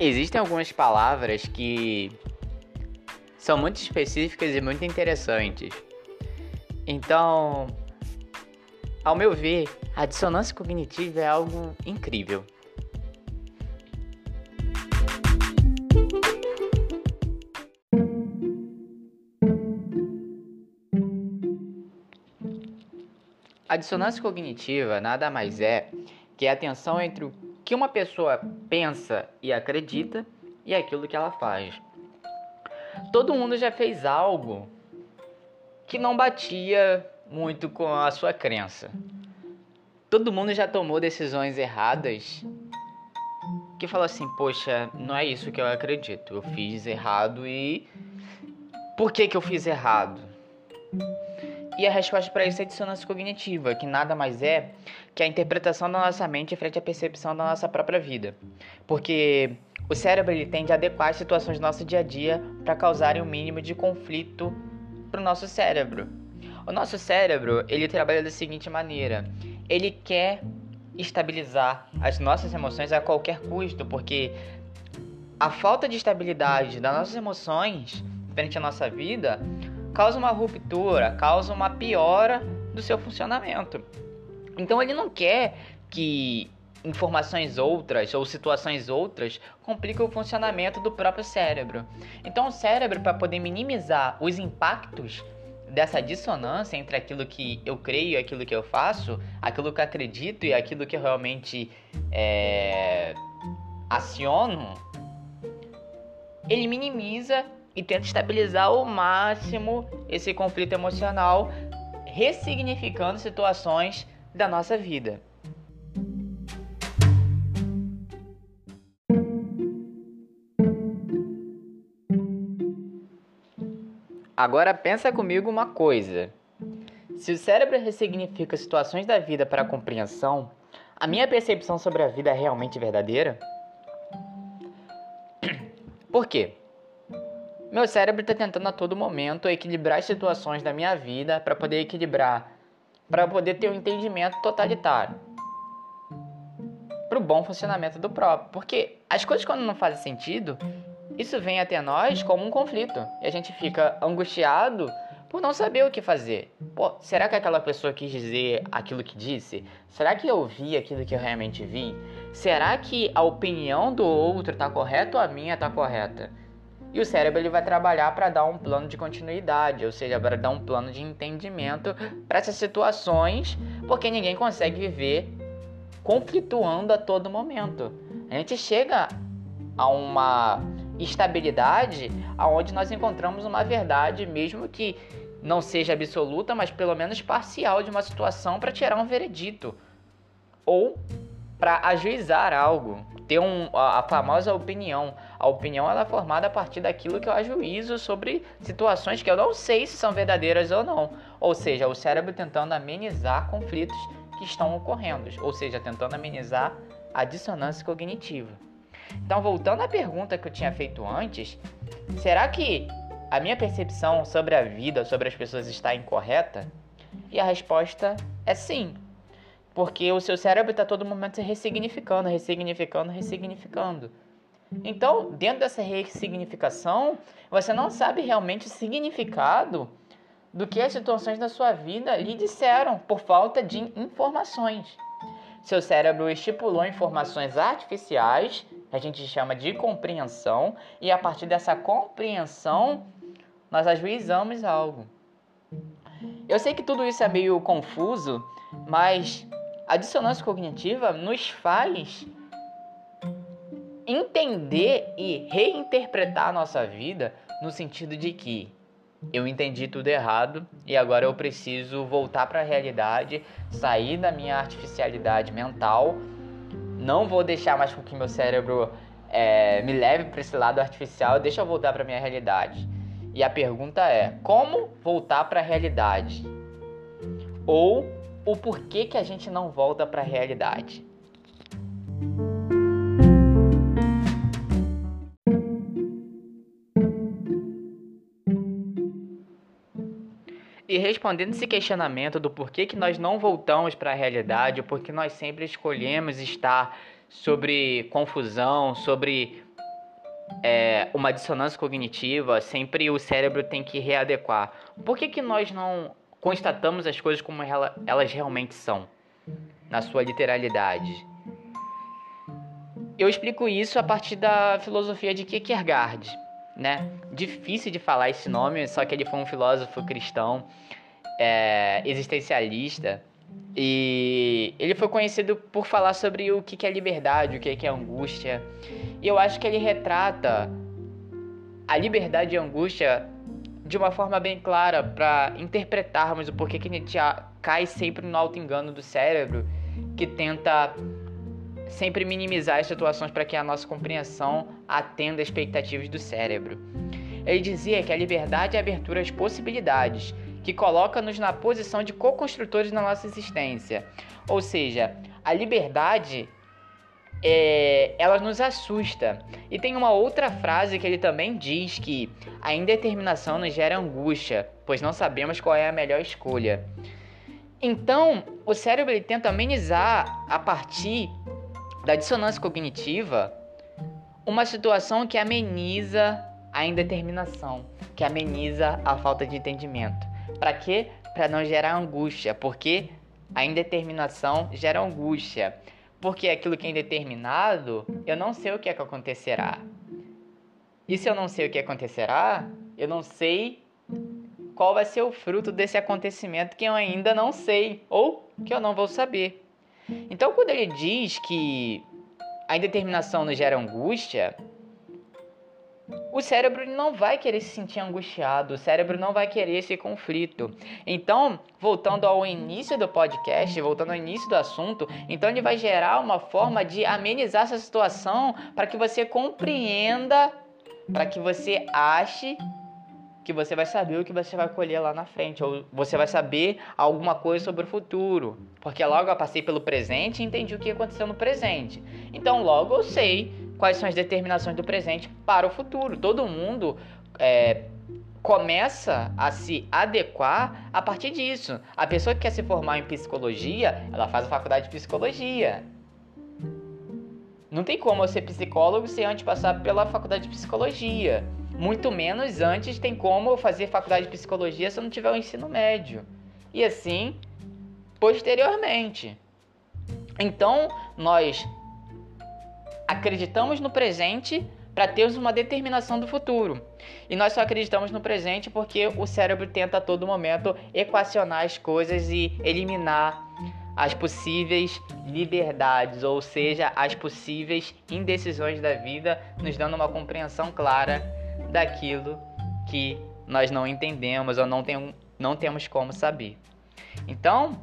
Existem algumas palavras que são muito específicas e muito interessantes. Então, ao meu ver, a dissonância cognitiva é algo incrível. A dissonância cognitiva nada mais é que a tensão entre o que uma pessoa pensa e acredita e aquilo que ela faz. Todo mundo já fez algo que não batia muito com a sua crença. Todo mundo já tomou decisões erradas que falou assim: Poxa, não é isso que eu acredito. Eu fiz errado e. Por que, que eu fiz errado? E a resposta para isso é dissonância cognitiva, que nada mais é que a interpretação da nossa mente frente à percepção da nossa própria vida. Porque o cérebro ele tende a adequar as situações do nosso dia a dia para causarem o um mínimo de conflito para o nosso cérebro. O nosso cérebro ele trabalha da seguinte maneira: ele quer estabilizar as nossas emoções a qualquer custo, porque a falta de estabilidade das nossas emoções frente à nossa vida causa uma ruptura, causa uma piora do seu funcionamento. Então ele não quer que informações outras ou situações outras compliquem o funcionamento do próprio cérebro. Então o cérebro para poder minimizar os impactos dessa dissonância entre aquilo que eu creio e aquilo que eu faço, aquilo que eu acredito e aquilo que eu realmente é, aciono, ele minimiza e tenta estabilizar ao máximo esse conflito emocional, ressignificando situações da nossa vida. Agora pensa comigo uma coisa. Se o cérebro ressignifica situações da vida para compreensão, a minha percepção sobre a vida é realmente verdadeira? Por quê? Meu cérebro está tentando a todo momento equilibrar as situações da minha vida para poder equilibrar, para poder ter um entendimento totalitário, para o bom funcionamento do próprio. Porque as coisas quando não fazem sentido, isso vem até nós como um conflito e a gente fica angustiado por não saber o que fazer. Pô, será que aquela pessoa quis dizer aquilo que disse? Será que eu vi aquilo que eu realmente vi? Será que a opinião do outro está correta ou a minha está correta? E o cérebro ele vai trabalhar para dar um plano de continuidade, ou seja, para dar um plano de entendimento para essas situações, porque ninguém consegue viver conflituando a todo momento. A gente chega a uma estabilidade aonde nós encontramos uma verdade, mesmo que não seja absoluta, mas pelo menos parcial de uma situação para tirar um veredito ou para ajuizar algo, ter um, a, a, famosa opinião. A opinião ela é formada a partir daquilo que eu ajuizo sobre situações que eu não sei se são verdadeiras ou não. Ou seja, o cérebro tentando amenizar conflitos que estão ocorrendo, ou seja, tentando amenizar a dissonância cognitiva. Então, voltando à pergunta que eu tinha feito antes, será que a minha percepção sobre a vida, sobre as pessoas está incorreta? E a resposta é sim. Porque o seu cérebro está todo momento se ressignificando, ressignificando, ressignificando. Então, dentro dessa ressignificação, você não sabe realmente o significado do que as situações da sua vida lhe disseram por falta de informações. Seu cérebro estipulou informações artificiais, a gente chama de compreensão, e a partir dessa compreensão, nós ajuizamos algo. Eu sei que tudo isso é meio confuso, mas a dissonância cognitiva nos faz entender e reinterpretar a nossa vida no sentido de que eu entendi tudo errado e agora eu preciso voltar para a realidade, sair da minha artificialidade mental. Não vou deixar mais com que meu cérebro é, me leve para esse lado artificial, deixa eu voltar para minha realidade. E a pergunta é: como voltar para a realidade? Ou o porquê que a gente não volta para a realidade. E respondendo esse questionamento do porquê que nós não voltamos para a realidade, porque nós sempre escolhemos estar sobre confusão, sobre é, uma dissonância cognitiva, sempre o cérebro tem que readequar. Por que, que nós não constatamos as coisas como elas realmente são, na sua literalidade? Eu explico isso a partir da filosofia de Kierkegaard, né? Difícil de falar esse nome, só que ele foi um filósofo cristão é, existencialista e ele foi conhecido por falar sobre o que é liberdade, o que é angústia. E eu acho que ele retrata a liberdade e a angústia de uma forma bem clara para interpretarmos o porquê que a gente cai sempre no alto engano do cérebro, que tenta sempre minimizar as situações para que a nossa compreensão atenda às expectativas do cérebro. Ele dizia que a liberdade é a abertura às possibilidades, que coloca-nos na posição de co-construtores da nossa existência. Ou seja, a liberdade é, ela nos assusta. E tem uma outra frase que ele também diz que a indeterminação nos gera angústia, pois não sabemos qual é a melhor escolha. Então, o cérebro ele tenta amenizar a partir da dissonância cognitiva uma situação que ameniza a indeterminação, que ameniza a falta de entendimento. Para quê? Para não gerar angústia, porque a indeterminação gera angústia. Porque aquilo que é indeterminado, eu não sei o que é que acontecerá. E se eu não sei o que acontecerá, eu não sei qual vai ser o fruto desse acontecimento que eu ainda não sei ou que eu não vou saber. Então, quando ele diz que a indeterminação nos gera angústia, o cérebro não vai querer se sentir angustiado, o cérebro não vai querer esse conflito. Então, voltando ao início do podcast, voltando ao início do assunto, então ele vai gerar uma forma de amenizar essa situação para que você compreenda, para que você ache que você vai saber o que você vai colher lá na frente, ou você vai saber alguma coisa sobre o futuro. Porque logo eu passei pelo presente e entendi o que aconteceu no presente. Então logo eu sei quais são as determinações do presente para o futuro. Todo mundo é, começa a se adequar a partir disso. A pessoa que quer se formar em psicologia, ela faz a faculdade de psicologia. Não tem como eu ser psicólogo sem antes passar pela faculdade de psicologia. Muito menos antes tem como eu fazer faculdade de psicologia se eu não tiver o ensino médio. E assim, posteriormente. Então, nós acreditamos no presente para termos uma determinação do futuro. E nós só acreditamos no presente porque o cérebro tenta a todo momento equacionar as coisas e eliminar as possíveis liberdades, ou seja, as possíveis indecisões da vida, nos dando uma compreensão clara daquilo que nós não entendemos ou não, tem, não temos como saber. Então,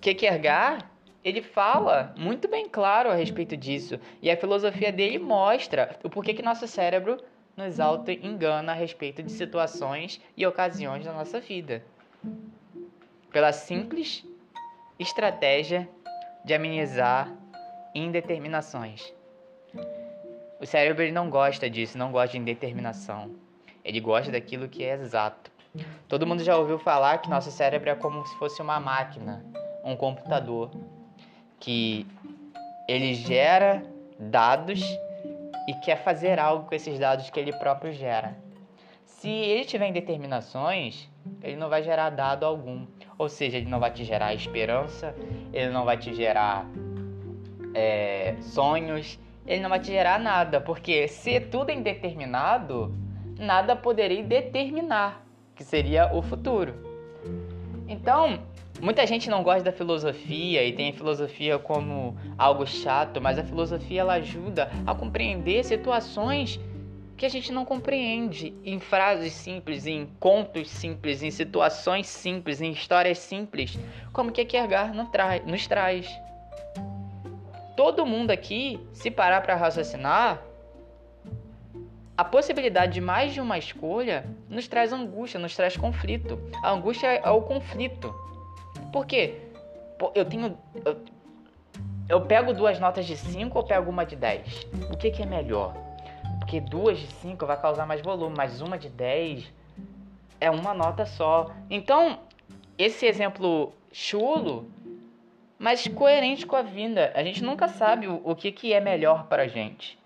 Kierkegaard ele fala muito bem claro a respeito disso. E a filosofia dele mostra o porquê que nosso cérebro nos auto-engana a respeito de situações e ocasiões da nossa vida. Pela simples estratégia de amenizar indeterminações. O cérebro não gosta disso, não gosta de indeterminação. Ele gosta daquilo que é exato. Todo mundo já ouviu falar que nosso cérebro é como se fosse uma máquina, um computador que ele gera dados e quer fazer algo com esses dados que ele próprio gera. Se ele tiver indeterminações, ele não vai gerar dado algum. Ou seja, ele não vai te gerar esperança, ele não vai te gerar é, sonhos, ele não vai te gerar nada. Porque se tudo é indeterminado, nada poderia determinar, que seria o futuro. Então, Muita gente não gosta da filosofia e tem a filosofia como algo chato, mas a filosofia ela ajuda a compreender situações que a gente não compreende em frases simples, em contos simples, em situações simples, em histórias simples, como que Kierkegaard nos traz. Todo mundo aqui, se parar para raciocinar, a possibilidade de mais de uma escolha nos traz angústia, nos traz conflito. A angústia é o conflito. Por quê? Eu tenho. Eu, eu pego duas notas de 5 ou pego uma de 10? O que, que é melhor? Porque duas de 5 vai causar mais volume, mas uma de 10 é uma nota só. Então, esse exemplo chulo, mas coerente com a vinda. A gente nunca sabe o, o que, que é melhor para a gente.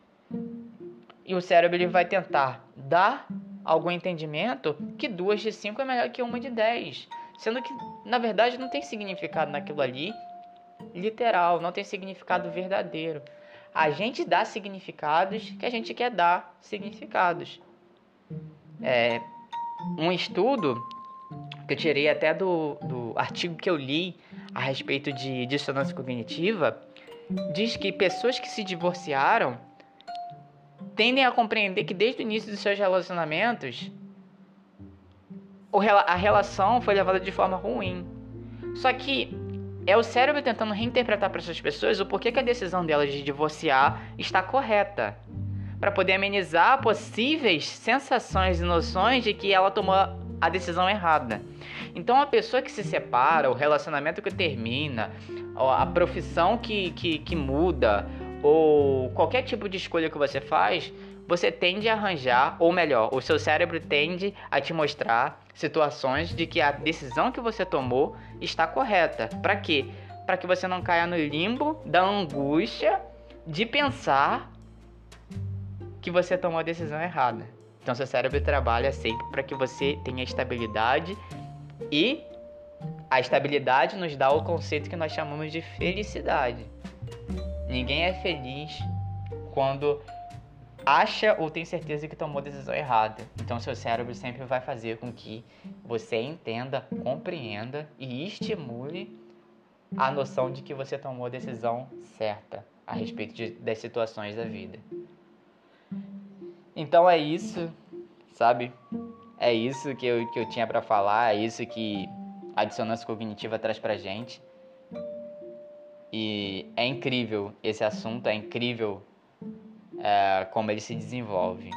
E o cérebro ele vai tentar dar algum entendimento que duas de cinco é melhor que uma de dez. Sendo que, na verdade, não tem significado naquilo ali literal, não tem significado verdadeiro. A gente dá significados que a gente quer dar significados. É, um estudo que eu tirei até do, do artigo que eu li a respeito de dissonância cognitiva diz que pessoas que se divorciaram tendem a compreender que desde o início dos seus relacionamentos a relação foi levada de forma ruim. Só que é o cérebro tentando reinterpretar para essas pessoas o porquê que a decisão delas de divorciar está correta, para poder amenizar possíveis sensações e noções de que ela tomou a decisão errada. Então, a pessoa que se separa, o relacionamento que termina, a profissão que, que, que muda, ou qualquer tipo de escolha que você faz, você tende a arranjar, ou melhor, o seu cérebro tende a te mostrar situações de que a decisão que você tomou está correta. Para quê? Para que você não caia no limbo da angústia de pensar que você tomou a decisão errada. Então, seu cérebro trabalha sempre para que você tenha estabilidade e a estabilidade nos dá o conceito que nós chamamos de felicidade. Ninguém é feliz quando acha ou tem certeza que tomou a decisão errada. Então seu cérebro sempre vai fazer com que você entenda, compreenda e estimule a noção de que você tomou a decisão certa a respeito de, das situações da vida. Então é isso, sabe? É isso que eu, que eu tinha para falar, é isso que a dissonância cognitiva traz pra gente. E é incrível esse assunto, é incrível é, como ele se desenvolve.